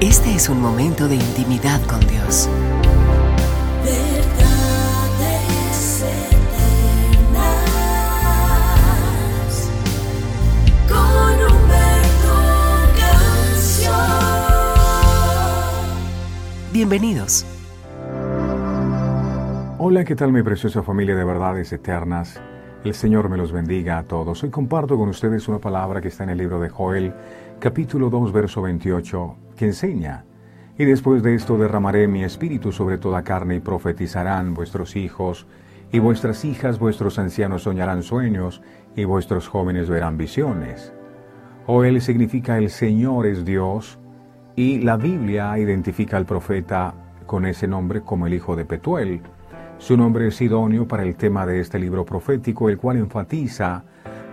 Este es un momento de intimidad con Dios. Verdades eternas con Humberto Canción. Bienvenidos. Hola, ¿qué tal mi preciosa familia de verdades eternas? El Señor me los bendiga a todos. Hoy comparto con ustedes una palabra que está en el libro de Joel, capítulo 2, verso 28, que enseña, y después de esto derramaré mi espíritu sobre toda carne y profetizarán vuestros hijos y vuestras hijas, vuestros ancianos soñarán sueños y vuestros jóvenes verán visiones. Joel significa el Señor es Dios y la Biblia identifica al profeta con ese nombre como el hijo de Petuel. Su nombre es idóneo para el tema de este libro profético, el cual enfatiza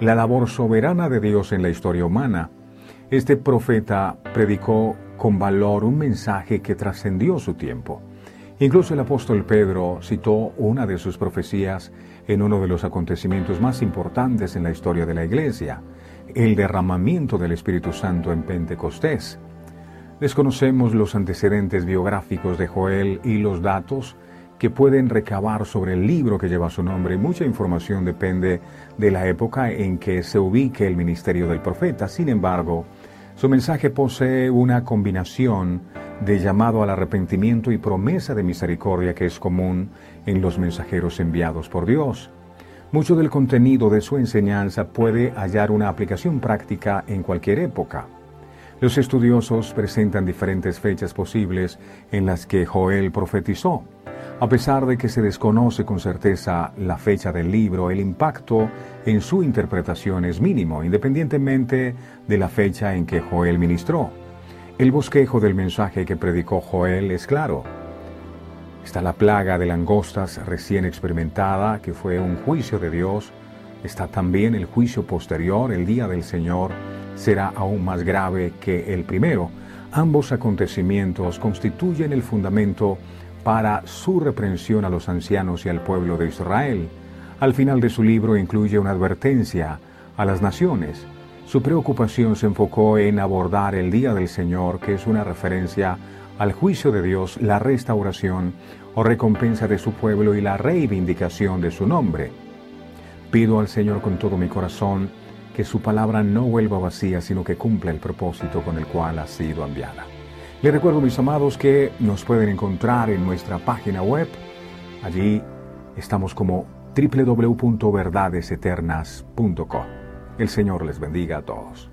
la labor soberana de Dios en la historia humana. Este profeta predicó con valor un mensaje que trascendió su tiempo. Incluso el apóstol Pedro citó una de sus profecías en uno de los acontecimientos más importantes en la historia de la Iglesia, el derramamiento del Espíritu Santo en Pentecostés. Desconocemos los antecedentes biográficos de Joel y los datos que pueden recabar sobre el libro que lleva su nombre. Mucha información depende de la época en que se ubique el ministerio del profeta. Sin embargo, su mensaje posee una combinación de llamado al arrepentimiento y promesa de misericordia que es común en los mensajeros enviados por Dios. Mucho del contenido de su enseñanza puede hallar una aplicación práctica en cualquier época. Los estudiosos presentan diferentes fechas posibles en las que Joel profetizó. A pesar de que se desconoce con certeza la fecha del libro, el impacto en su interpretación es mínimo, independientemente de la fecha en que Joel ministró. El bosquejo del mensaje que predicó Joel es claro. Está la plaga de langostas recién experimentada, que fue un juicio de Dios. Está también el juicio posterior, el día del Señor, será aún más grave que el primero. Ambos acontecimientos constituyen el fundamento para su reprensión a los ancianos y al pueblo de Israel. Al final de su libro incluye una advertencia a las naciones. Su preocupación se enfocó en abordar el día del Señor, que es una referencia al juicio de Dios, la restauración o recompensa de su pueblo y la reivindicación de su nombre. Pido al Señor con todo mi corazón que su palabra no vuelva vacía, sino que cumpla el propósito con el cual ha sido enviada. Les recuerdo, mis amados, que nos pueden encontrar en nuestra página web. Allí estamos como www.verdadeseternas.com. El Señor les bendiga a todos.